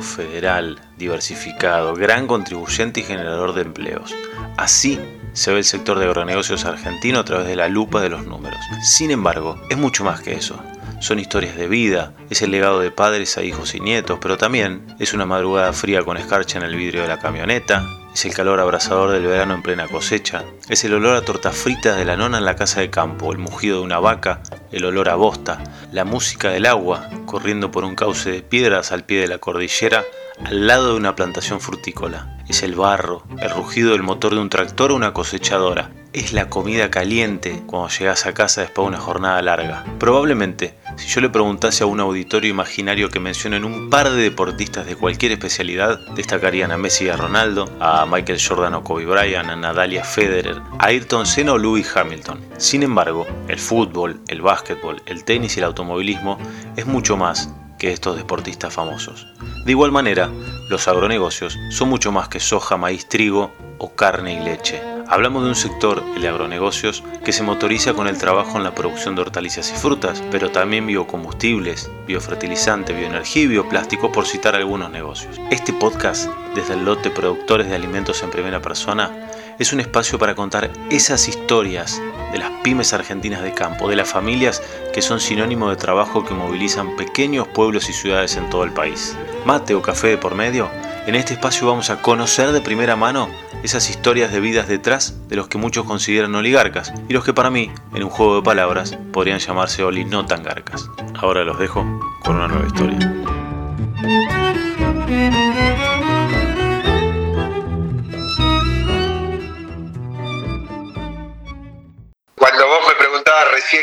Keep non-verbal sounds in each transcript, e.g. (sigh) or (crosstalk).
federal, diversificado, gran contribuyente y generador de empleos. Así se ve el sector de agronegocios argentino a través de la lupa de los números. Sin embargo, es mucho más que eso. Son historias de vida, es el legado de padres a hijos y nietos, pero también es una madrugada fría con escarcha en el vidrio de la camioneta, es el calor abrasador del verano en plena cosecha, es el olor a tortas fritas de la nona en la casa de campo, el mugido de una vaca, el olor a bosta, la música del agua corriendo por un cauce de piedras al pie de la cordillera al lado de una plantación frutícola. Es el barro, el rugido del motor de un tractor o una cosechadora. Es la comida caliente cuando llegas a casa después de una jornada larga. Probablemente, si yo le preguntase a un auditorio imaginario que mencionen un par de deportistas de cualquier especialidad, destacarían a Messi y a Ronaldo, a Michael Jordan o Kobe Bryant, a Nadalia Federer, a Ayrton Senna o Lewis Hamilton. Sin embargo, el fútbol, el básquetbol, el tenis y el automovilismo es mucho más que estos deportistas famosos. De igual manera, los agronegocios son mucho más que soja, maíz, trigo o carne y leche. Hablamos de un sector, el agronegocios, que se motoriza con el trabajo en la producción de hortalizas y frutas, pero también biocombustibles, biofertilizante, bioenergía y bioplástico, por citar algunos negocios. Este podcast, desde el lote Productores de Alimentos en Primera Persona, es un espacio para contar esas historias de las pymes argentinas de campo, de las familias que son sinónimo de trabajo que movilizan pequeños pueblos y ciudades en todo el país. Mate o café de por medio, en este espacio vamos a conocer de primera mano esas historias de vidas detrás de los que muchos consideran oligarcas y los que para mí, en un juego de palabras, podrían llamarse oli no tan garcas. Ahora los dejo con una nueva historia.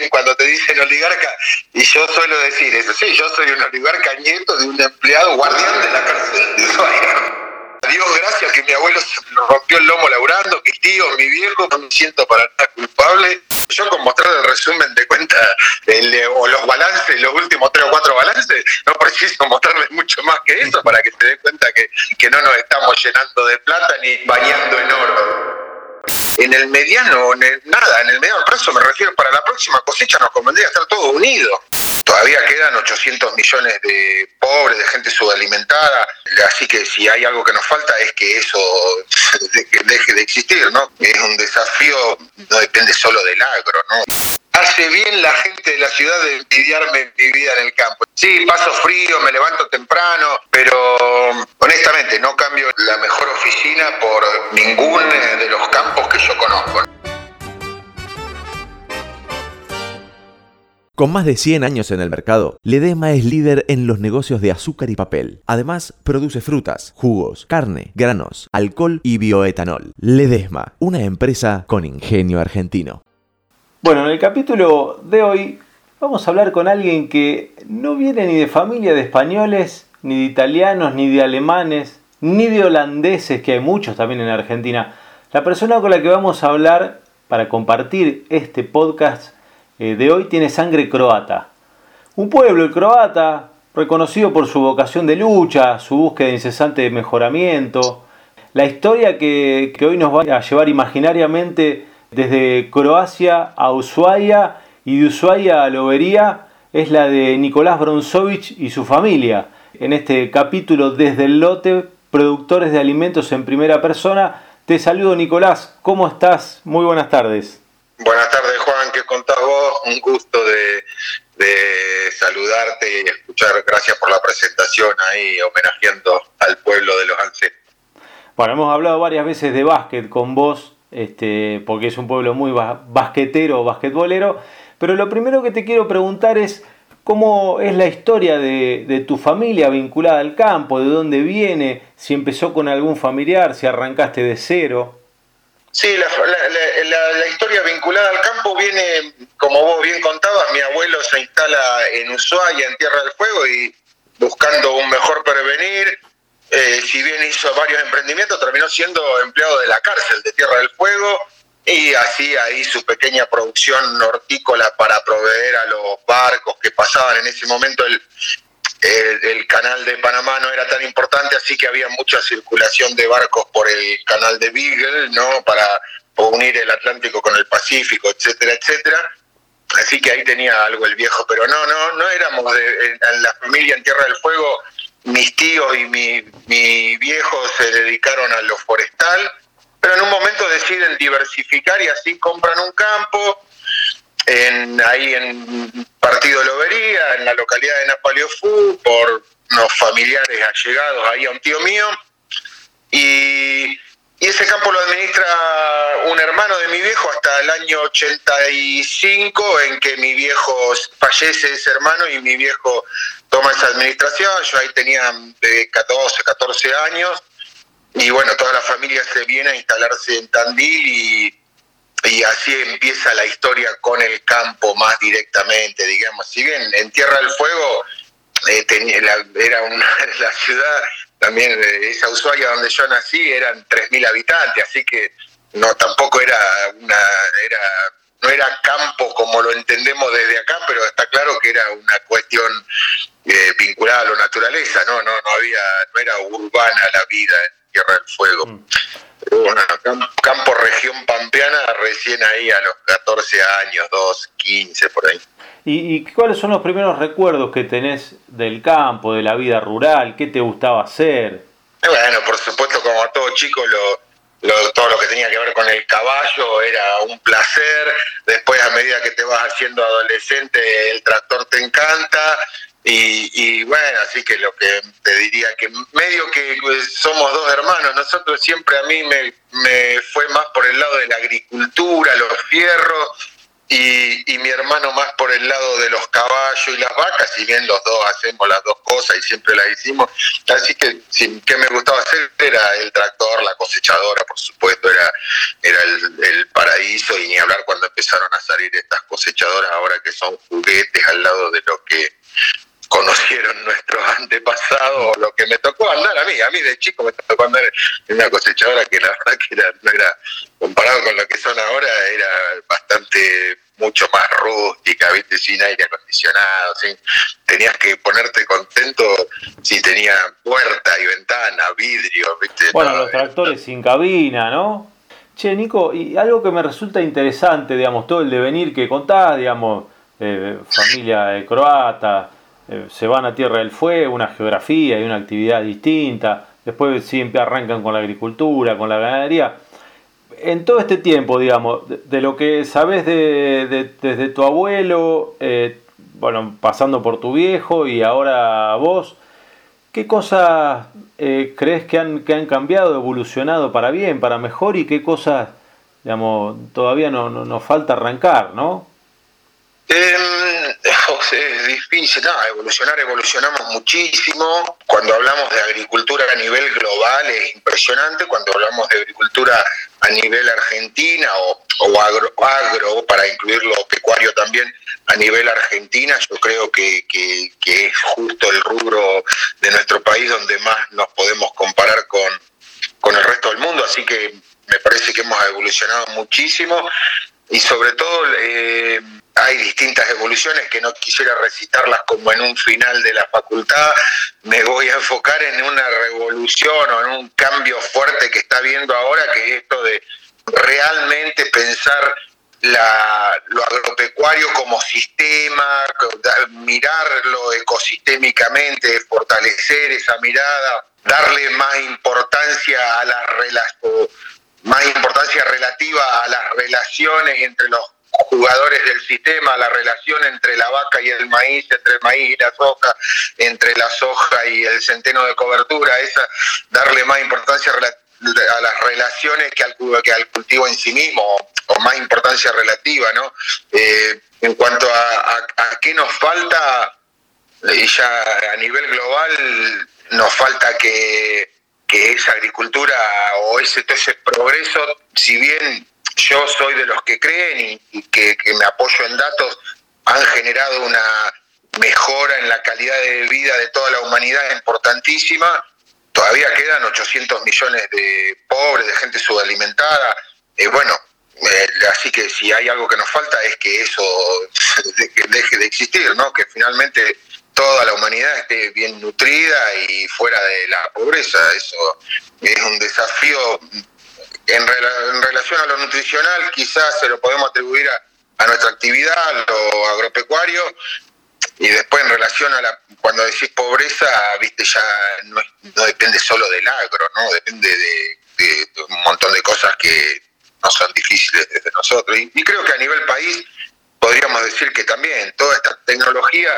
Cuando te dicen oligarca, y yo suelo decir eso, sí, yo soy un oligarca nieto de un empleado guardián de la cárcel. Dios gracias que mi abuelo se rompió el lomo laburando, mi tío, mi viejo, no me siento para nada culpable. Yo con mostrar el resumen de cuenta o los balances, los últimos tres o cuatro balances, no preciso mostrarles mucho más que eso para que se dé cuenta que, que no nos estamos llenando de plata ni bañando en oro en el mediano, en nada, en el mediano plazo me refiero, para la próxima cosecha nos convendría estar todos unidos. Todavía quedan 800 millones de pobres, de gente subalimentada, así que si hay algo que nos falta es que eso (laughs) deje de existir, ¿no? Es un desafío, no depende solo del agro, ¿no? Hace bien la gente de la ciudad de envidiarme mi vida en el campo. Sí, paso frío, me levanto temprano, pero honestamente no cambio la mejor oficina por ningún de los campos que yo conozco. Con más de 100 años en el mercado, Ledesma es líder en los negocios de azúcar y papel. Además, produce frutas, jugos, carne, granos, alcohol y bioetanol. Ledesma, una empresa con ingenio argentino. Bueno, en el capítulo de hoy vamos a hablar con alguien que no viene ni de familia de españoles, ni de italianos, ni de alemanes, ni de holandeses, que hay muchos también en Argentina. La persona con la que vamos a hablar para compartir este podcast eh, de hoy tiene sangre croata. Un pueblo, croata, reconocido por su vocación de lucha, su búsqueda incesante de mejoramiento. La historia que hoy nos va a llevar imaginariamente desde Croacia a Ushuaia y de Ushuaia a Lobería es la de Nicolás Bronzovich y su familia. En este capítulo desde el lote, productores de alimentos en primera persona. Te saludo Nicolás, ¿cómo estás? Muy buenas tardes. Buenas tardes Juan, ¿qué contás vos? Un gusto de, saludarte y escuchar. Gracias por la presentación ahí, homenajeando al pueblo de los ancestros. Bueno, hemos hablado varias veces de básquet con vos, este, porque es un pueblo muy basquetero, basquetbolero, pero lo primero que te quiero preguntar es cómo es la historia de, tu familia vinculada al campo, de dónde viene, si empezó con algún familiar, si arrancaste de cero. Sí, la, historia vinculada al campo viene, como vos bien contabas, mi abuelo se instala en Ushuaia, en Tierra del Fuego, y buscando un mejor prevenir, eh, si bien hizo varios emprendimientos, terminó siendo empleado de la cárcel de Tierra del Fuego y hacía ahí su pequeña producción hortícola para proveer a los barcos que pasaban en ese momento el, el, canal de Panamá no era tan importante, así que había mucha circulación de barcos por el canal de Beagle, ¿no? Para unir el Atlántico con el Pacífico, etcétera, etcétera. Así que ahí tenía algo el viejo, pero no, no, no éramos de, en la familia en Tierra del Fuego, mis tíos y mi, mi viejo se dedicaron a lo forestal, pero en un momento deciden diversificar y así compran un campo en, ahí en Partido Lobería, en la localidad de Napaleofú, por unos familiares allegados ahí a un tío mío. Y, ese campo lo administra un hermano de mi viejo hasta el año 85, en que mi viejo fallece ese hermano y mi viejo toma esa administración. Yo ahí tenía de 14, 14 años. Y bueno, toda la familia se viene a instalarse en Tandil y y así empieza la historia con el campo más directamente, digamos. Si bien en Tierra del Fuego eh, era una, (laughs) la ciudad, también eh, esa Ushuaia donde yo nací, eran 3.000 habitantes, así que no tampoco era una era no era campo como lo entendemos desde acá, pero está claro que era una cuestión eh, vinculada a la naturaleza, no no no había no era urbana la vida en Tierra del Fuego. Mm bueno, campo región pampeana recién ahí a los 14 años, 2, 15 por ahí. ¿Y, cuáles son los primeros recuerdos que tenés del campo, de la vida rural? ¿Qué te gustaba hacer? Bueno, por supuesto, como a todo chico, lo, todo lo que tenía que ver con el caballo era un placer. Después, a medida que te vas haciendo adolescente, el tractor te encanta. Y, bueno, así que lo que te diría que medio que pues, somos dos hermanos, nosotros siempre a mí me, me fue más por el lado de la agricultura, los fierros, y, mi hermano más por el lado de los caballos y las vacas, si bien los dos hacemos las dos cosas y siempre las hicimos. Así que sí, que me gustaba hacer era el tractor, la cosechadora, por supuesto, era, era el, el, paraíso y ni hablar cuando empezaron a salir estas cosechadoras ahora que son juguetes al lado de lo que conocieron nuestros antepasados, lo que me tocó andar a mí, a mí de chico me tocó andar en una cosechadora que la verdad que era, no era, comparado con lo que son ahora, era bastante mucho más rústica, viste, sin aire acondicionado, sin, tenías que ponerte contento si tenía puerta y ventana, vidrio, viste. Bueno, los tractores sin cabina, ¿no? Che, Nico, y algo que me resulta interesante, digamos, todo el devenir que contás, digamos, eh, familia croata, eh, se van a Tierra del Fuego, una geografía y una actividad distinta, después siempre arrancan con la agricultura, con la ganadería. En todo este tiempo, digamos, de, lo que sabes de, desde tu abuelo, eh, bueno, pasando por tu viejo y ahora vos, ¿qué cosas eh, crees que han, que han cambiado, evolucionado para bien, para mejor y qué cosas, digamos, todavía no, nos falta arrancar, ¿no? Es difícil, no, evolucionar, evolucionamos muchísimo. Cuando hablamos de agricultura a nivel global es impresionante, cuando hablamos de agricultura a nivel argentina o, agro, agro, para incluir lo pecuario también a nivel argentina, yo creo que, que, es justo el rubro de nuestro país donde más nos podemos comparar con, con el resto del mundo, así que me parece que hemos evolucionado muchísimo y sobre todo eh, hay distintas evoluciones que no quisiera recitarlas como en un final de la facultad, me voy a enfocar en una revolución o en un cambio fuerte que está viendo ahora, que es esto de realmente pensar la, lo agropecuario como sistema, mirarlo ecosistémicamente, fortalecer esa mirada, darle más importancia a las relaciones más importancia relativa a las relaciones entre los jugadores del sistema, la relación entre la vaca y el maíz, entre el maíz y la soja, entre la soja y el centeno de cobertura, esa darle más importancia a las relaciones que al, que al cultivo en sí mismo, o más importancia relativa, ¿no? Eh, en cuanto a, a, qué nos falta, ya a nivel global, nos falta que, esa agricultura o ese, ese progreso, si bien yo soy de los que creen y, que, me apoyo en datos, han generado una mejora en la calidad de vida de toda la humanidad importantísima. Todavía quedan 800 millones de pobres, de gente subalimentada. Eh, bueno, eh, así que si hay algo que nos falta es que eso (laughs) deje de existir, ¿no? Que finalmente toda la humanidad esté bien nutrida y fuera de la pobreza. Eso es un desafío en, relación a lo nutricional, quizás se lo podemos atribuir a, nuestra actividad, lo agropecuario, y después en relación a la, cuando decís pobreza, viste, ya no, depende solo del agro, ¿no? Depende de, un montón de cosas que no son difíciles desde nosotros. Y, creo que a nivel país podríamos decir que también toda esta tecnología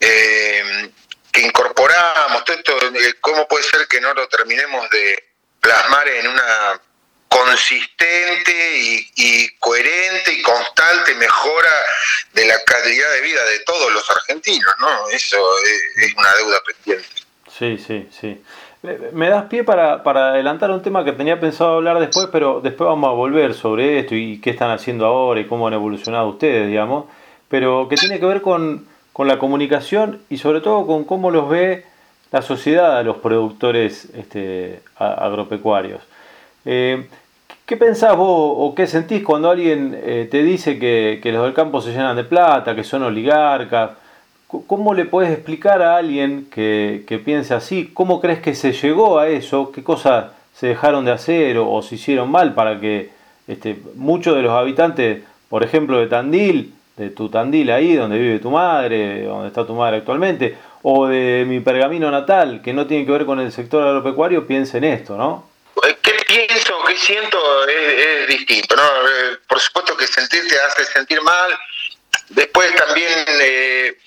eh, que incorporamos, todo esto, ¿cómo puede ser que no lo terminemos de plasmar en una consistente y, coherente y constante mejora de la calidad de vida de todos los argentinos, ¿no? Eso es, una deuda pendiente. Sí, sí, sí. Me das pie para, para, adelantar un tema que tenía pensado hablar después, pero después vamos a volver sobre esto y qué están haciendo ahora y cómo han evolucionado ustedes, digamos, pero que tiene que ver con, con la comunicación y sobre todo con cómo los ve la sociedad a los productores este, agropecuarios. Eh, ¿Qué pensás vos o qué sentís cuando alguien eh, te dice que, los del campo se llenan de plata, que son oligarcas? ¿Cómo le puedes explicar a alguien que, piense así? ¿Cómo crees que se llegó a eso? ¿Qué cosas se dejaron de hacer o, se hicieron mal para que este, muchos de los habitantes, por ejemplo, de Tandil, de tu Tandil ahí, donde vive tu madre, donde está tu madre actualmente, o de mi pergamino natal, que no tiene que ver con el sector agropecuario, piensen esto, ¿no? ¿Qué pienso, qué siento es, distinto? ¿no? Eh, por supuesto que sentir te hace sentir mal. Después también, eh,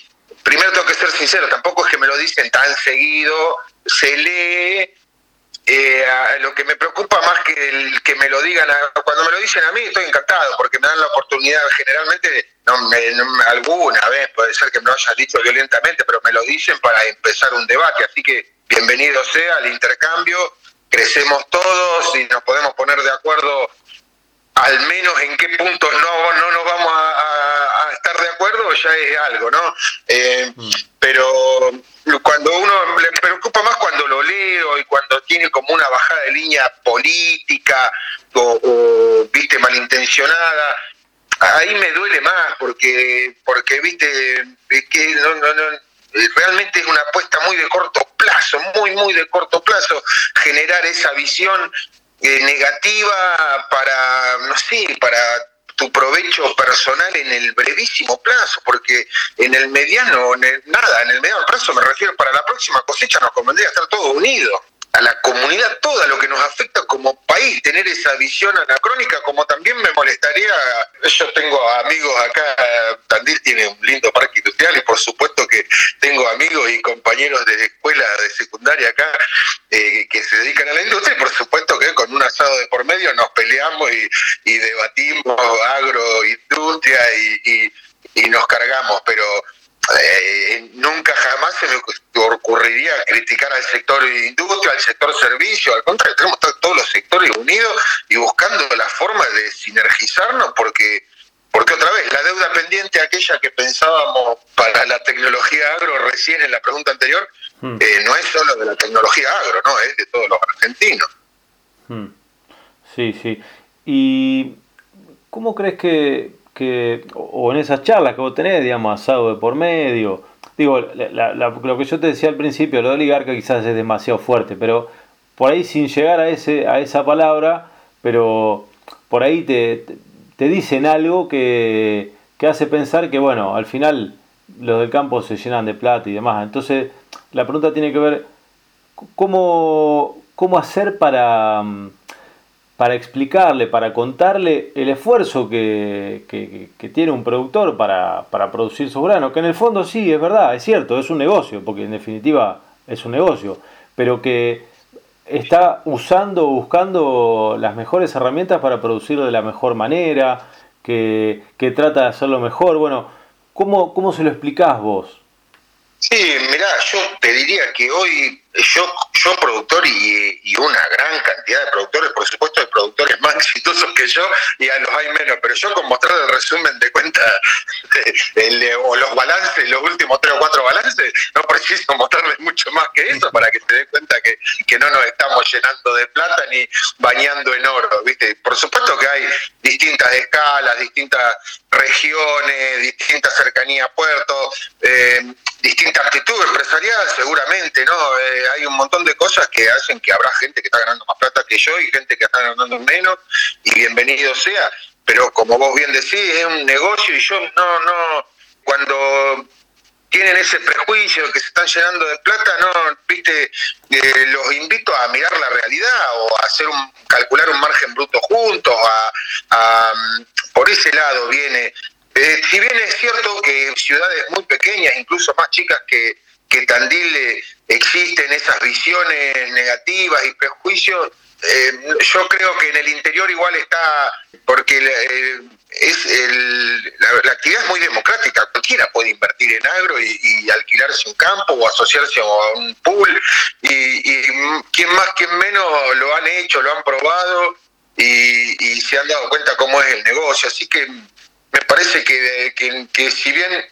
primero tengo que ser sincero, tampoco es que me lo dicen tan seguido, se lee. Eh, lo que me preocupa más que el que me lo digan, cuando me lo dicen a mí estoy encantado porque me dan la oportunidad, generalmente no alguna vez puede ser que me lo hayan dicho violentamente, pero me lo dicen para empezar un debate, así que bienvenido sea al intercambio crecemos todos y nos podemos poner de acuerdo al menos en qué puntos no, no nos vamos a, estar de acuerdo, ya es algo, ¿no? Eh, mm. Pero cuando uno le preocupa más cuando lo leo y cuando tiene como una bajada de línea política o, viste malintencionada, ahí me duele más porque porque viste que no, no, no realmente es una apuesta muy de corto plazo, muy, muy de corto plazo, generar esa visión eh, negativa para, no sé, para tu provecho personal en el brevísimo plazo, porque en el mediano, nada, en el mediano plazo me refiero para la próxima cosecha nos convendría estar todos unidos a la comunidad toda lo que nos afecta como país, tener esa visión anacrónica, como también me molestaría, yo tengo amigos acá, Tandil tiene un lindo parque industrial y por supuesto que tengo amigos y compañeros de escuela de secundaria acá eh, que se dedican a la industria y por supuesto que con un asado de por medio nos peleamos y, debatimos agroindustria y, y nos cargamos, pero eh, nunca jamás se me ocurriría criticar al sector industria, al sector servicio, al contrario, tenemos todos los sectores unidos y buscando la forma de sinergizarnos porque porque otra vez, la deuda pendiente, aquella que pensábamos para la tecnología agro recién en la pregunta anterior, hmm. eh, no es solo de la tecnología agro, no, es de todos los argentinos. Hmm. Sí, sí. ¿Y cómo crees que, que, o en esas charlas que vos tenés, digamos, asado de por medio, digo, lo que yo te decía al principio, lo de oligarca quizás es demasiado fuerte, pero por ahí sin llegar a, ese, a esa palabra, pero por ahí te, te dicen algo que, que hace pensar que, bueno, al final los del campo se llenan de plata y demás. Entonces, la pregunta tiene que ver cómo, cómo hacer para mm, para explicarle, para contarle el esfuerzo que, tiene un productor para, producir su grano, que en el fondo sí, es verdad, es cierto, es un negocio, porque en definitiva es un negocio, pero que está usando, buscando las mejores herramientas para producir de la mejor manera, que, trata de hacerlo mejor. Bueno, ¿cómo, cómo se lo explicás vos? Sí, mirá, yo te diría que hoy yo, yo productor y, y, una gran cantidad de productores, por supuesto hay productores más exitosos que yo y a los hay menos, pero yo con mostrar el resumen de cuenta (laughs) o los balances, los últimos tres o cuatro balances, no preciso mostrarles mucho más que eso para que se dé cuenta que, que no nos estamos llenando de plata ni bañando en oro, ¿viste? Por supuesto que hay distintas escalas, distintas regiones, distintas cercanías a puertos, eh, distinta actitud empresarial seguramente, ¿no? Eh, hay un montón de cosas que hacen que habrá gente que está ganando más plata que yo y gente que está ganando menos, y bienvenido sea, pero como vos bien decís, es un negocio y yo no, no, cuando tiene tienen ese prejuicio que se están llenando de plata, no, viste, eh, los invito a mirar la realidad o a hacer un, calcular un margen bruto juntos, a, por ese lado viene. Eh, si bien es cierto que ciudades muy pequeñas, incluso más chicas que, que Tandil, eh, existen esas visiones negativas y prejuicios, yo creo que en el interior igual está, porque es la, actividad es muy democrática, cualquiera puede invertir en agro y, alquilarse un campo o asociarse a un pool y, y quien más, quien menos lo han hecho, lo han probado y, se han dado cuenta cómo es el negocio. Así que me parece que, que si bien,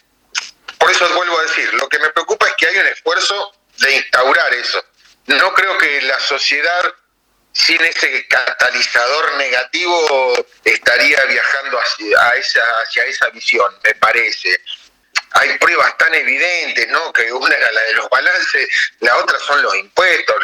por eso vuelvo a decir, lo que me preocupa es que hay un esfuerzo de instaurar eso. No creo que la sociedad sin ese catalizador negativo estaría viajando hacia, esa, hacia esa visión, me parece. Hay pruebas tan evidentes, ¿no? Que una era la de los balances, la otra son los impuestos.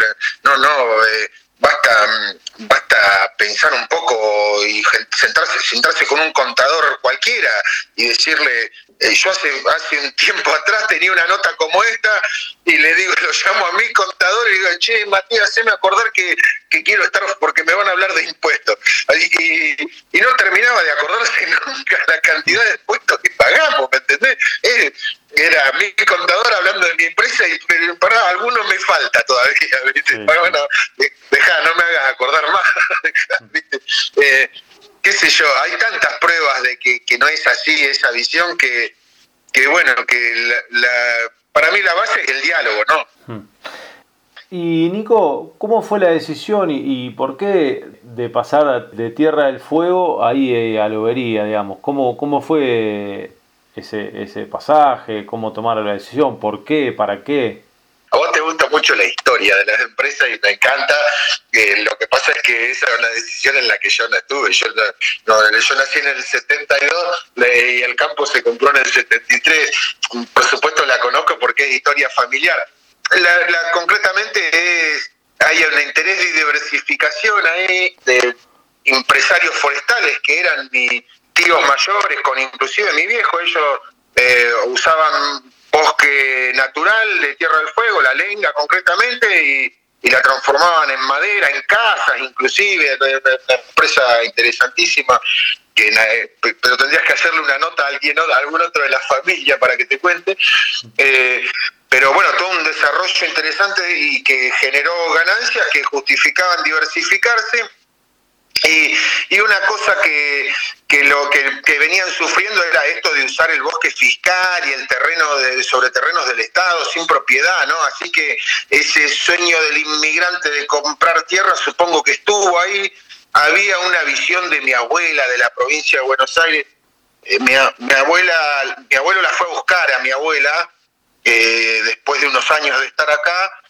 No, no, eh, basta, basta pensar un poco y sentarse, sentarse con un contador cualquiera y decirle, eh, yo hace, hace un tiempo atrás tenía una nota como esta y le digo, (laughs) lo llamo a mi contador y digo, che, Matías, haceme acordar que, que quiero estar porque me van a hablar de impuestos. Y, y, no terminaba de acordarse (laughs) nunca la cantidad de impuestos que pagamos, ¿me entendés? Eh, era mi contador hablando de mi empresa y para algunos me falta todavía, ¿viste? Bueno, deja, no me (laughs) eh, qué sé yo, hay tantas pruebas de que, no es así esa visión que, bueno, que para mí la base es el diálogo, ¿no? Hmm. Y Nico, ¿cómo fue la decisión y, por qué de pasar de Tierra del Fuego ahí eh, a Lobería, digamos? ¿Cómo, cómo fue ese, ese pasaje? ¿Cómo tomar la decisión? ¿Por qué? ¿Para qué? A vos te gusta mucho la historia de las empresas y me encanta. lo que pasa es que esa era una decisión en la que yo no estuve. Yo, nací en el 72 y el campo se compró en el 73. Por supuesto la conozco porque es historia familiar. La, concretamente es, hay un interés de diversificación ahí de empresarios forestales que eran mis tíos mayores, con inclusive mi viejo, ellos eh, usaban bosque natural de Tierra del Fuego, la lenga concretamente, y, la transformaban en madera, en casas inclusive, una empresa interesantísima, que, eh, pero tendrías que hacerle una nota a alguien, a algún otro de la familia para que te cuente. Eh, pero bueno, todo un desarrollo interesante y que generó ganancias que justificaban diversificarse y, una cosa que, lo que, venían sufriendo era esto de usar el bosque fiscal y el terreno de, sobre terrenos del Estado sin propiedad, ¿no? Así que ese sueño del inmigrante de comprar tierra supongo que estuvo ahí. Había una visión de mi abuela de la provincia de Buenos Aires. Eh, mi, abuela, mi abuelo la fue a buscar a mi abuela eh, después de unos años de estar acá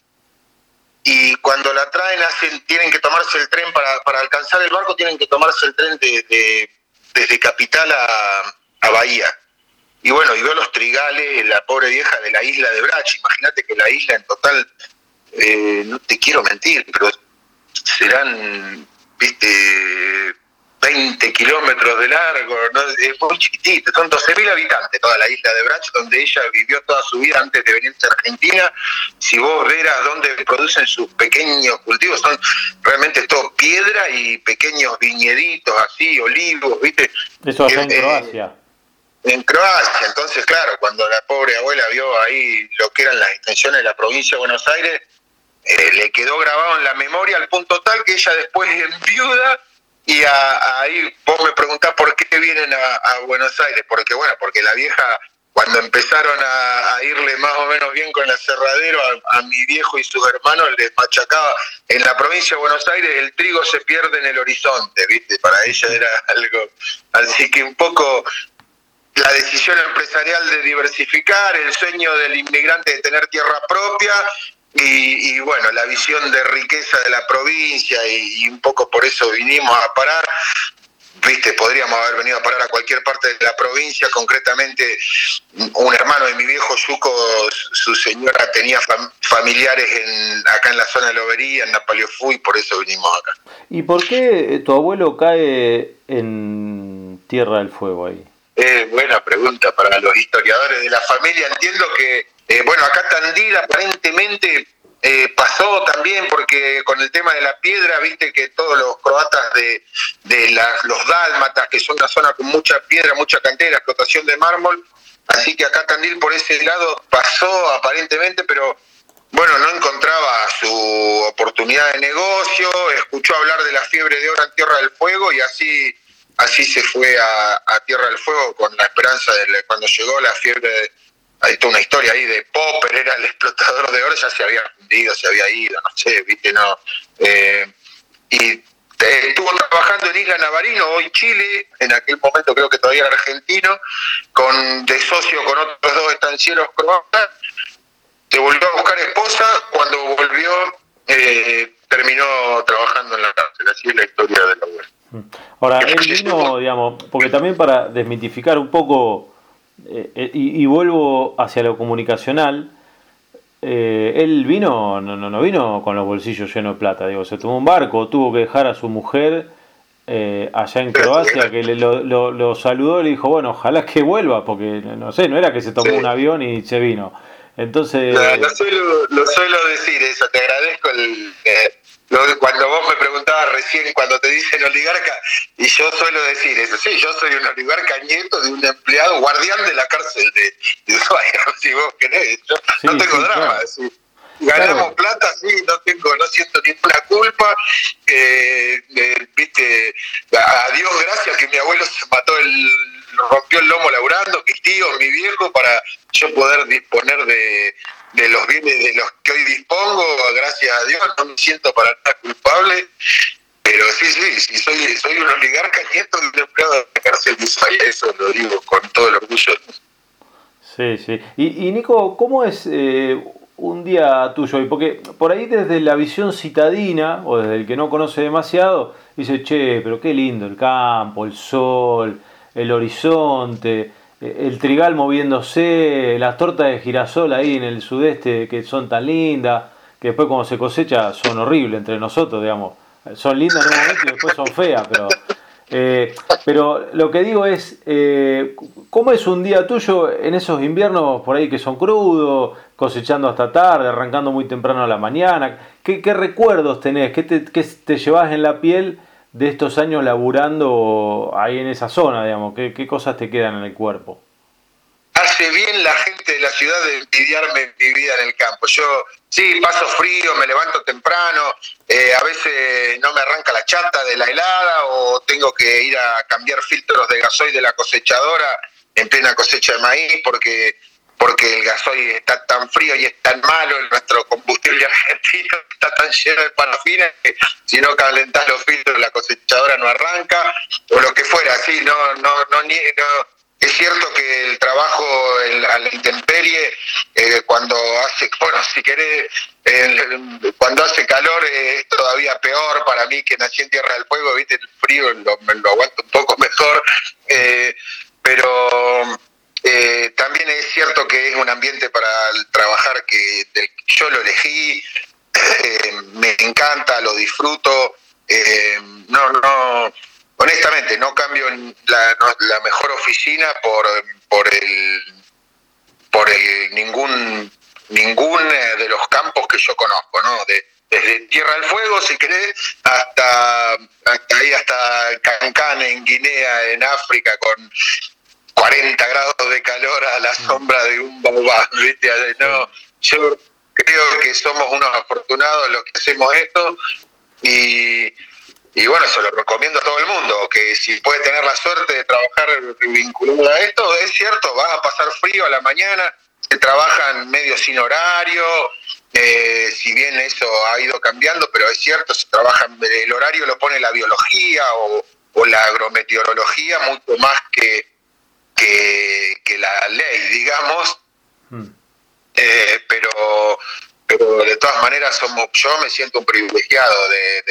y cuando la traen hacen, tienen que tomarse el tren para, para alcanzar el barco, tienen que tomarse el tren desde, desde Capital a, a Bahía. Y bueno, y veo los trigales, la pobre vieja de la isla de Brach. Imagínate que la isla en total, eh, no te quiero mentir, pero serán, viste, 20 kilómetros de largo, es muy chiquitito, son 12.000 habitantes toda la isla de Bracho, donde ella vivió toda su vida antes de venirse a Argentina. Si vos veras dónde producen sus pequeños cultivos, son realmente todo piedra y pequeños viñeditos así, olivos, ¿viste? Eso en eh, Croacia. En Croacia, entonces claro, cuando la pobre abuela vio ahí lo que eran las extensiones de la provincia de Buenos Aires, eh, le quedó grabado en la memoria al punto tal que ella después en viuda y ahí vos me preguntás por qué vienen a, Buenos Aires, porque bueno, porque la vieja cuando empezaron a, irle más o menos bien con el cerradero a, mi viejo y sus hermanos les machacaba en la provincia de Buenos Aires el trigo se pierde en el horizonte, ¿viste? Para ella era (laughs) algo así que un poco la decisión empresarial de diversificar, el sueño del inmigrante de tener tierra propia y, bueno, la visión de riqueza de la provincia y, un poco por eso vinimos a parar. Viste, podríamos haber venido a parar a cualquier parte de la provincia, concretamente un hermano de mi viejo Yuco, su señora tenía familiares en, acá en la zona de Lobería, en Napaleo-Fuy, por eso vinimos acá. ¿Y por qué tu abuelo cae en Tierra del Fuego ahí? Eh, buena pregunta para los historiadores de la familia. Entiendo que Eh, bueno, acá Tandil aparentemente eh, pasó también porque con el tema de la piedra, viste que todos los croatas de, los dálmatas, que son una zona con mucha piedra, mucha cantera, explotación de mármol, así que acá Tandil por ese lado pasó aparentemente, pero bueno, no encontraba su oportunidad de negocio, escuchó hablar de la fiebre de oro en Tierra del Fuego y así así se fue a, Tierra del Fuego con la esperanza de cuando llegó la fiebre de, hay toda una historia ahí de Popper era el explotador de oro, ya se había fundido, se había ido, no sé, viste, no. Eh, y estuvo trabajando en Isla Navarino, hoy Chile, en aquel momento creo que todavía era argentino, con de socio con otros dos estancieros croatas, se volvió a buscar esposa, cuando volvió eh, terminó trabajando en la cárcel, así es la historia de la web. Ahora, él vino, digamos, porque también para desmitificar un poco eh, eh, y, vuelvo hacia lo comunicacional. Eh, él vino, no, no, no vino con los bolsillos llenos de plata, digo, se tomó un barco, tuvo que dejar a su mujer allá en Croacia, que le, lo, saludó y le dijo, bueno, ojalá que vuelva, porque no sé, no era que se tomó un avión y se vino. Entonces... lo, suelo, decir eso, te agradezco el, cuando vos me preguntabas recién, cuando te dicen oligarca, y yo suelo decir eso, sí, yo soy un oligarca nieto de un empleado guardián de la cárcel de, de (laughs) si vos querés, yo no tengo drama, ganamos plata, sí, no tengo, no siento ninguna culpa, eh, viste, a Dios gracias que mi abuelo se mató el rompió el lomo laburando, mi tío, mi viejo, para yo poder disponer de, de los bienes de los que hoy dispongo, gracias a Dios, no me siento para nada culpable, pero sí, sí, sí soy, soy un oligarca nieto de un empleado de la cárcel de Ushuaia, eso lo digo con todo el orgullo. Sí, sí. Y, y Nico, ¿cómo es eh, un día tuyo? Y porque por ahí desde la visión citadina, o desde el que no conoce demasiado, dice, che, pero qué lindo el campo, el sol, el horizonte el trigal moviéndose, las tortas de girasol ahí en el sudeste que son tan lindas, que después cuando se cosecha son horribles entre nosotros, digamos. Son lindas en un momento y después son feas, pero... Eh, pero lo que digo es, eh, ¿cómo es un día tuyo en esos inviernos por ahí que son crudos, cosechando hasta tarde, arrancando muy temprano a la mañana? ¿Qué, recuerdos tenés? ¿Qué te, ¿Qué te llevas en la piel de estos años laburando ahí en esa zona, digamos? ¿Qué, qué cosas te quedan en el cuerpo? Hace bien la gente de la ciudad de envidiarme mi vida en el campo. Yo sí, paso frío, me levanto temprano, eh, a veces no me arranca la chata de la helada o tengo que ir a cambiar filtros de gasoil de la cosechadora en plena cosecha de maíz porque porque el gasoil está tan frío y es tan malo, nuestro combustible (laughs) argentino está tan lleno de parafina que si no calentas los filtros la cosechadora no arranca, o lo que fuera, sí, no, no, no, es cierto que el trabajo a la intemperie, eh, cuando hace, (laughs) bueno, si querés, cuando hace calor es todavía peor para mí que nací en Tierra del Fuego, viste, el frío lo, aguanto un poco (laughs) mejor, eh, pero eh, también es cierto que es un ambiente para trabajar que yo lo elegí, eh, me encanta, lo disfruto. Eh, no, no, honestamente, no cambio la, la mejor oficina por, por el por el ningún ningún de los campos que yo conozco, ¿no? desde Tierra del Fuego, si querés, hasta, hasta ahí, hasta Cancán en Guinea, en África, con 40 grados de calor a la mm. sombra de un baobab, ¿viste? No, yo creo que somos unos afortunados los que hacemos esto y, y bueno, se lo recomiendo a todo el mundo, que si puede tener la suerte de trabajar vinculado a esto, es cierto, vas a pasar frío a la mañana, se trabajan medio sin horario, eh, si bien eso ha ido cambiando, pero es cierto, se trabaja, el horario lo pone la biología o, o la agrometeorología mucho más que que, la ley, digamos. Hmm. Eh, pero, pero de todas maneras somos, yo me siento un privilegiado de,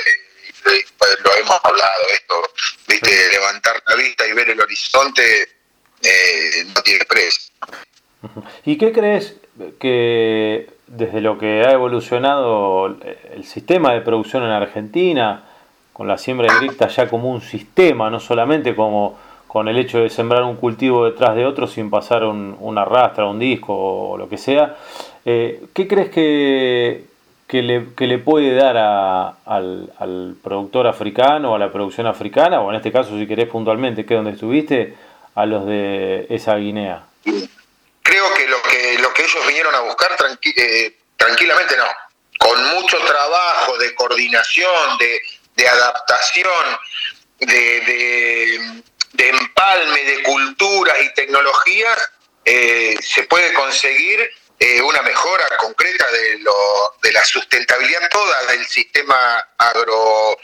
lo hemos hablado esto, viste, levantar la vista y ver el horizonte eh, no tiene precio. ¿Y qué crees que desde lo que ha evolucionado el sistema de producción en Argentina, con la siembra de ya como un sistema, no solamente como con el hecho de sembrar un cultivo detrás de otro sin pasar un, una rastra, un disco o lo que sea. Eh, ¿Qué crees que, que, le, que le puede dar al, al, productor africano a la producción africana, o en este caso si querés puntualmente, que es donde estuviste, a los de esa Guinea? Creo que lo que, lo que ellos vinieron a buscar eh, tranquilamente no. Con mucho trabajo de coordinación, de, de adaptación, de, de, empalme de culturas y tecnologías, eh, se puede conseguir eh, una mejora concreta de, lo, de la sustentabilidad toda del sistema agro,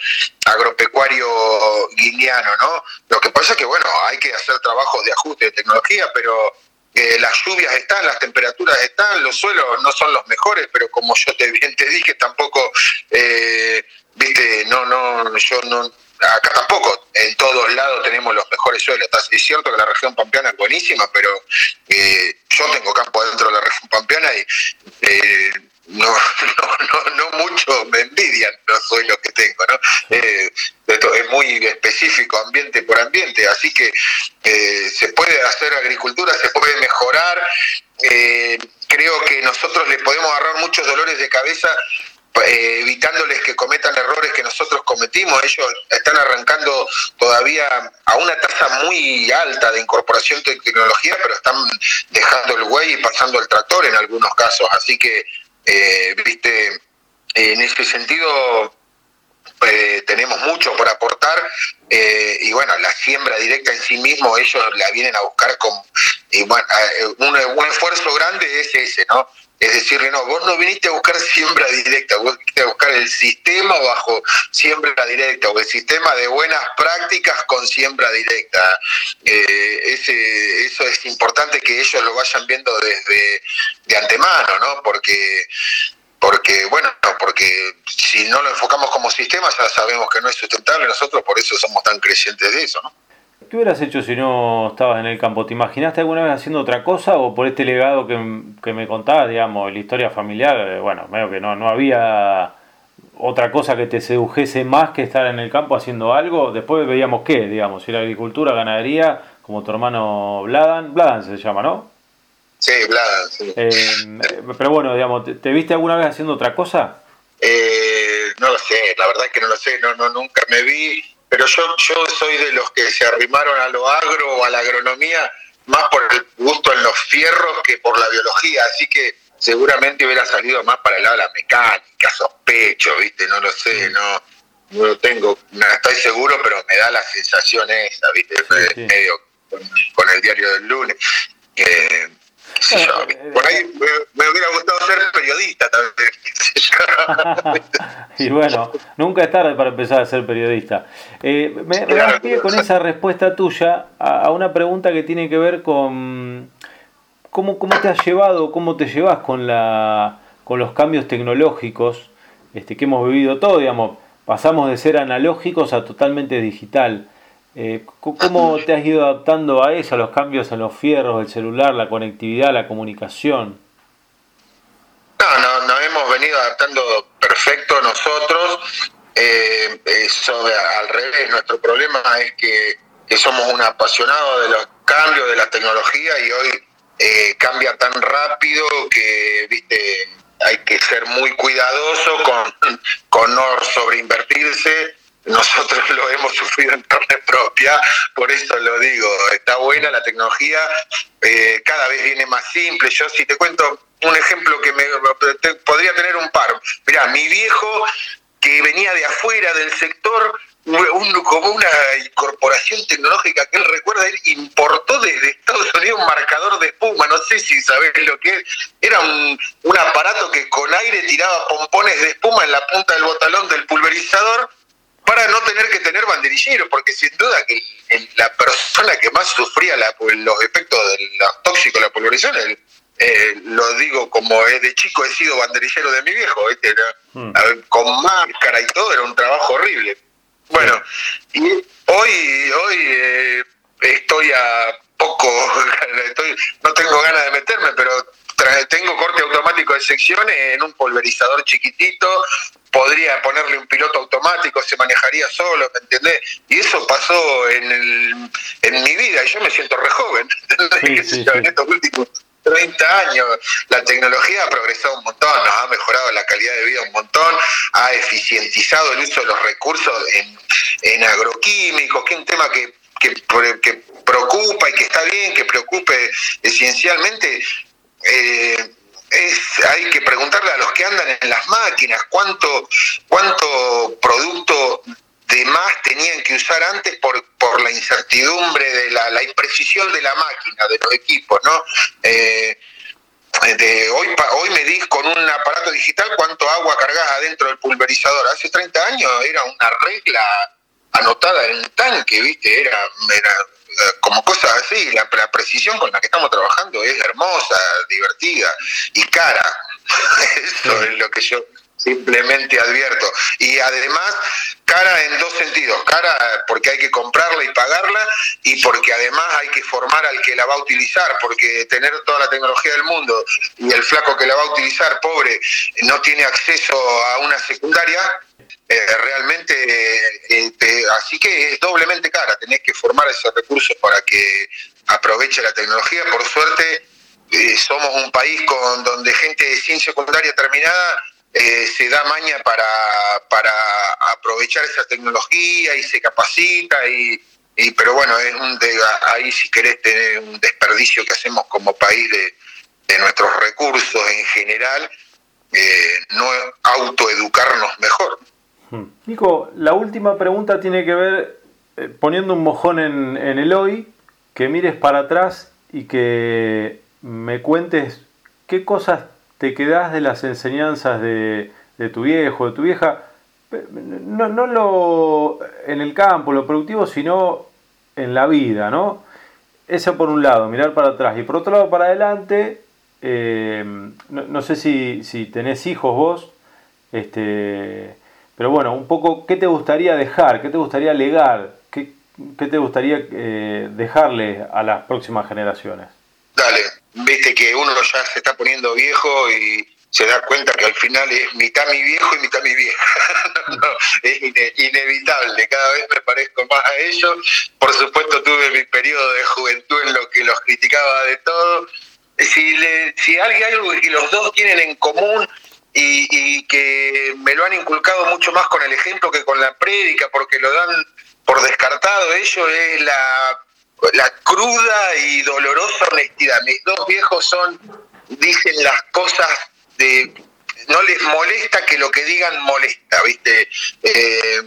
agropecuario guineano, ¿no? Lo que pasa es que, bueno, hay que hacer trabajos de ajuste de tecnología, pero eh, las lluvias están, las temperaturas están, los suelos no son los mejores, pero como yo te bien (laughs) te dije, tampoco, viste, no, no, yo no acá tampoco, en todos lados tenemos los mejores suelos. Es cierto que la región pampeana es buenísima, pero eh, yo tengo campo dentro de la región pampeana y eh, no, (laughs) no, no, mucho me envidian los suelos que tengo. ¿no? Eh, esto es muy específico, ambiente por ambiente, así que se puede hacer agricultura, se puede mejorar. creo que nosotros le podemos agarrar muchos dolores de cabeza eh, evitándoles que cometan errores que nosotros cometimos. Ellos están arrancando todavía a una tasa muy alta de incorporación de tecnología, pero están dejando el güey y pasando el tractor en algunos casos. Así que, eh, viste, en ese sentido eh, tenemos mucho por aportar y bueno, la siembra directa en sí mismo ellos la vienen a buscar con y bueno, un, un esfuerzo grande es ese, ¿no? Es decirle, no, vos no viniste a buscar siembra directa, vos viniste a buscar el sistema bajo siembra directa o el sistema de buenas prácticas con siembra directa. Eh, eso es importante que ellos lo vayan viendo desde de antemano, ¿no? Porque porque bueno, porque si no lo enfocamos como sistema ya sabemos que no es sustentable, nosotros por eso somos tan creyentes de eso, ¿no? ¿Qué hubieras hecho si no estabas en el campo? ¿Te imaginaste alguna vez haciendo otra cosa o por este legado que, me contabas, digamos, la historia familiar? Eh, bueno, medio que no, no había otra cosa que te sedujese más que estar en el campo haciendo algo. Después veíamos qué, digamos, si era agricultura, ganadería, como tu hermano Bladan. Bladan se llama, ¿no? Sí, Bladan, sí. Eh, pero bueno, digamos, ¿te, viste alguna vez haciendo otra cosa? Eh, no lo sé, la verdad es que no lo sé, no, no, nunca me vi pero yo, yo soy de los que se arrimaron a lo agro o a la agronomía más por el gusto en los fierros que por la biología, así que seguramente hubiera salido más para el lado de la mecánica, sospecho, ¿viste? No lo sé, no, no lo tengo, no estoy seguro, pero me da la sensación esa, ¿viste? Medio con, el diario del lunes. Eh, por ahí me, hubiera gustado ser periodista también. (laughs) y bueno, nunca es tarde para empezar a ser periodista. Eh, me, me con esa respuesta tuya a, una pregunta que tiene que ver con cómo, cómo te has llevado, cómo te llevas con, la, con los cambios tecnológicos este, que hemos vivido todo, digamos. Pasamos de ser analógicos a totalmente digital. Eh, ¿Cómo te has ido adaptando a eso, a los cambios en los fierros, el celular, la conectividad, la comunicación? No, no, nos hemos venido adaptando perfecto nosotros. Eh, al revés, nuestro problema es que, somos un apasionado de los cambios, de la tecnología y hoy eh, cambia tan rápido que, viste, hay que ser muy cuidadoso con, con no sobreinvertirse nosotros lo hemos sufrido en carne propia, por eso lo digo, está buena la tecnología, eh, cada vez viene más simple. Yo si te cuento un ejemplo que me podría tener un par. Mirá, mi viejo que venía de afuera del sector, como una incorporación tecnológica que él recuerda, él importó desde Estados Unidos un marcador de espuma, no sé si sabés lo que es, era un, un aparato que con aire tiraba pompones de espuma en la punta del botalón del pulverizador para no tener que tener banderillero, porque sin duda que la persona que más sufría los efectos de los tóxicos de la pulverización, eh, lo digo como es de chico he sido banderillero de mi viejo, hmm. con máscara y todo, era un trabajo horrible. Bueno, y hoy, hoy eh, estoy a poco, (laughs) no tengo ganas de meterme, pero tengo corte automático de secciones en un pulverizador chiquitito podría ponerle un piloto automático, se manejaría solo, ¿me entendés? Y eso pasó en, el, en mi vida y yo me siento re joven. (laughs) en estos últimos 30 años la tecnología ha progresado un montón, nos ha mejorado la calidad de vida un montón, ha eficientizado el uso de los recursos en, en agroquímicos, que es un tema que, que, que, preocupa y que está bien que preocupe esencialmente. Eh, es, hay que preguntarle a los que andan en las máquinas cuánto, cuánto producto de más tenían que usar antes por, por la incertidumbre de la, la imprecisión de la máquina, de los equipos, ¿no? Eh, de hoy, hoy medís con un aparato digital cuánto agua cargas adentro del pulverizador. Hace 30 años era una regla anotada en un tanque, ¿viste? Era, era como cosas así, la, precisión con la que estamos trabajando es hermosa, divertida y cara. (laughs) Eso es lo que yo simplemente advierto. Y además, cara en dos sentidos. Cara porque hay que comprarla y pagarla y porque además hay que formar al que la va a utilizar, porque tener toda la tecnología del mundo y el flaco que la va a utilizar, pobre, no tiene acceso a una secundaria, eh, realmente, eh, así que es doblemente cara, tenés que formar esos recursos para que aproveche la tecnología. Por suerte, eh, somos un país con donde gente sin secundaria terminada se da maña para, para aprovechar esa tecnología y se capacita y, pero bueno, es un ahí si querés tener un desperdicio que hacemos como país de, de nuestros recursos en general, no autoeducarnos mejor. Hmm. Nico, la última pregunta tiene que ver, eh, poniendo un mojón en, el hoy, que mires para atrás y que me cuentes qué cosas te quedas de las enseñanzas de, tu viejo, de tu vieja, no, no lo en el campo, lo productivo, sino en la vida, ¿no? Eso por un lado, mirar para atrás. Y por otro lado, para adelante, eh, no, sé si, si tenés hijos vos, este, pero bueno, un poco, ¿qué te gustaría dejar? ¿Qué te gustaría legar? ¿Qué, te gustaría eh, dejarle a las próximas generaciones? Dale, viste que uno ya se está poniendo viejo y se da cuenta que al final es mitad mi viejo y mitad mi vieja. (laughs) es inevitable, cada vez me parezco más a ellos. Por supuesto tuve mi periodo de juventud en lo que los criticaba de todo. Si, le, si hay algo que los dos tienen en común y, que me lo han inculcado mucho más con el ejemplo que con la prédica, porque lo dan por descartado ellos, es la, la cruda y dolorosa honestidad. Mis dos viejos son, dicen las cosas de, no les molesta que lo que digan molesta, ¿viste? Eh,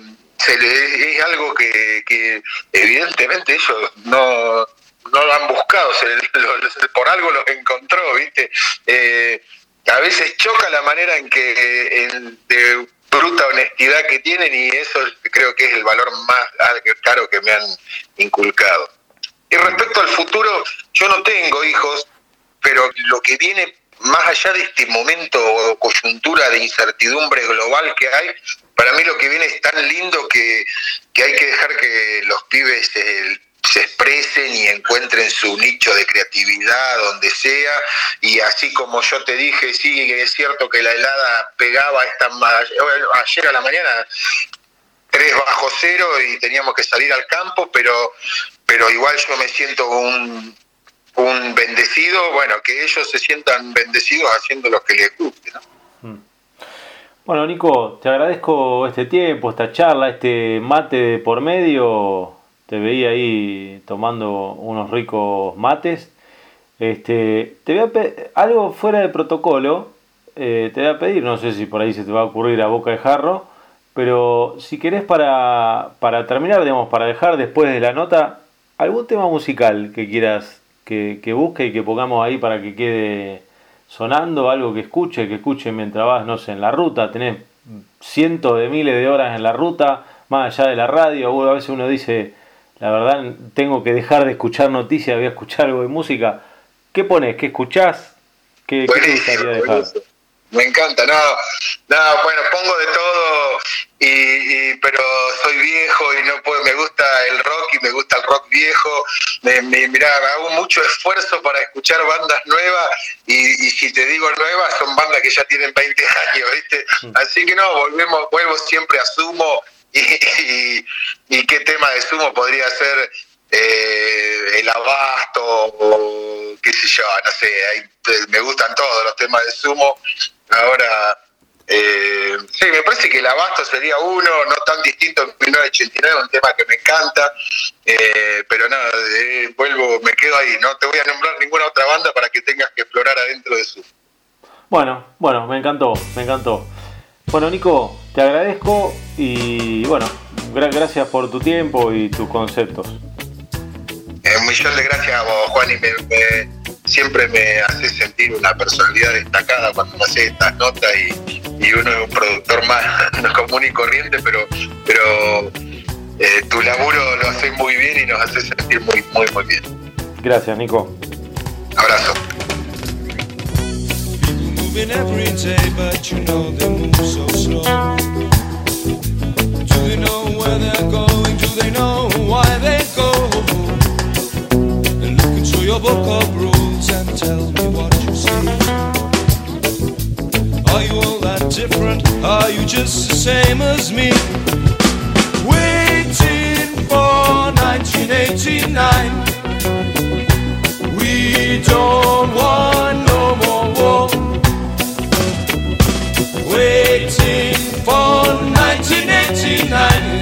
es algo que, evidentemente ellos no, no lo han buscado, se, (laughs) por algo los encontró, ¿viste? Eh, a veces choca la manera en que de bruta honestidad que tienen y eso creo que es el valor más caro que me han inculcado. Y respecto al futuro, yo no tengo hijos, pero lo que viene más allá de este momento o coyuntura de incertidumbre global que hay, para mí lo que viene es tan lindo que, que hay que dejar que los pibes se expresen y encuentren su nicho de creatividad donde sea. Y así como yo te dije sí es cierto que la helada pegaba esta ayer a la mañana tres bajo cero y teníamos que salir al campo pero pero igual yo me siento un, un bendecido bueno que ellos se sientan bendecidos haciendo lo que les guste mm. Bueno, Nico, te agradezco este tiempo, esta charla, este mate por medio te veía ahí tomando unos ricos mates. Este, te voy a algo fuera de protocolo, eh, te voy a pedir, no sé si por ahí se te va a ocurrir a boca de jarro, pero si querés para, para terminar, digamos, para dejar después de la nota, algún tema musical que quieras que, que busque y que pongamos ahí para que quede sonando, algo que escuche, que escuche mientras vas, no sé, en la ruta, tenés cientos de miles de horas en la ruta, más allá de la radio, a veces uno dice, la verdad tengo que dejar de escuchar noticias, voy a escuchar algo de música. ¿Qué pones? ¿Qué escuchás? ¿Qué, te gustaría dejar? Me encanta, no, no, bueno, pongo de todo, y, pero soy viejo y no puedo, me gusta el rock y me gusta el rock viejo. Me, mirá, hago mucho esfuerzo para escuchar bandas nuevas y, si te digo nuevas, son bandas que ya tienen 20 años, ¿viste? Mm. Así que no, volvemos, vuelvo siempre a Sumo (laughs) y, y qué tema de Sumo podría ser eh, el abasto, o qué sé yo, no sé, me gustan todos los temas de sumo. Ahora, eh, sí, me parece que el abasto sería uno, no tan distinto en 1989, un tema que me encanta, eh, pero no, eh, vuelvo, me quedo ahí, no te voy a nombrar ninguna otra banda para que tengas que explorar adentro de su. Bueno, bueno, me encantó, me encantó. Bueno, Nico, te agradezco y bueno, gracias por tu tiempo y tus conceptos. Eh, un millón de gracias a vos, Juan, y siempre me hace sentir una personalidad destacada cuando me haces estas notas y, uno es un productor (laughs) más común y corriente, pero, pero eh, tu laburo lo haces muy bien y nos hace sentir muy, muy, muy bien. Gracias, Nico. Abrazo. moving every day, but you know they move so slow. Do they know where they're going? Do they know why they go? And look into your book of rules and tell me what you see. Are you all that different? Are you just the same as me? Waiting for 1989. We don't want. Waiting for 1989.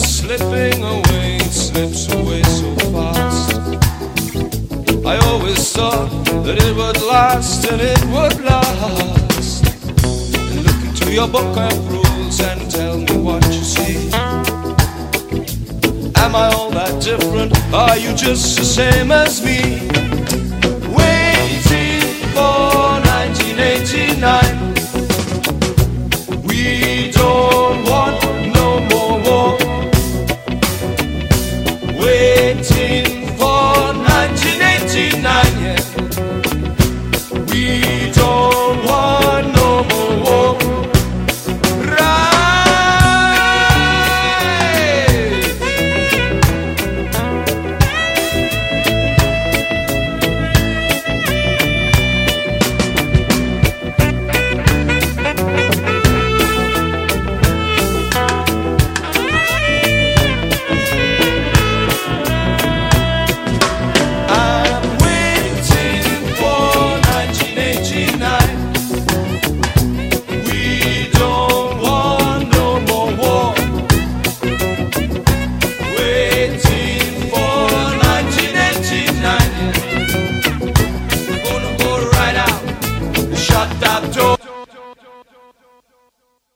slipping away, slips away so fast. I always thought that it would last and it would last. Look into your book of rules and tell me what you see. Am I all that different? Are you just the same as me? Waiting for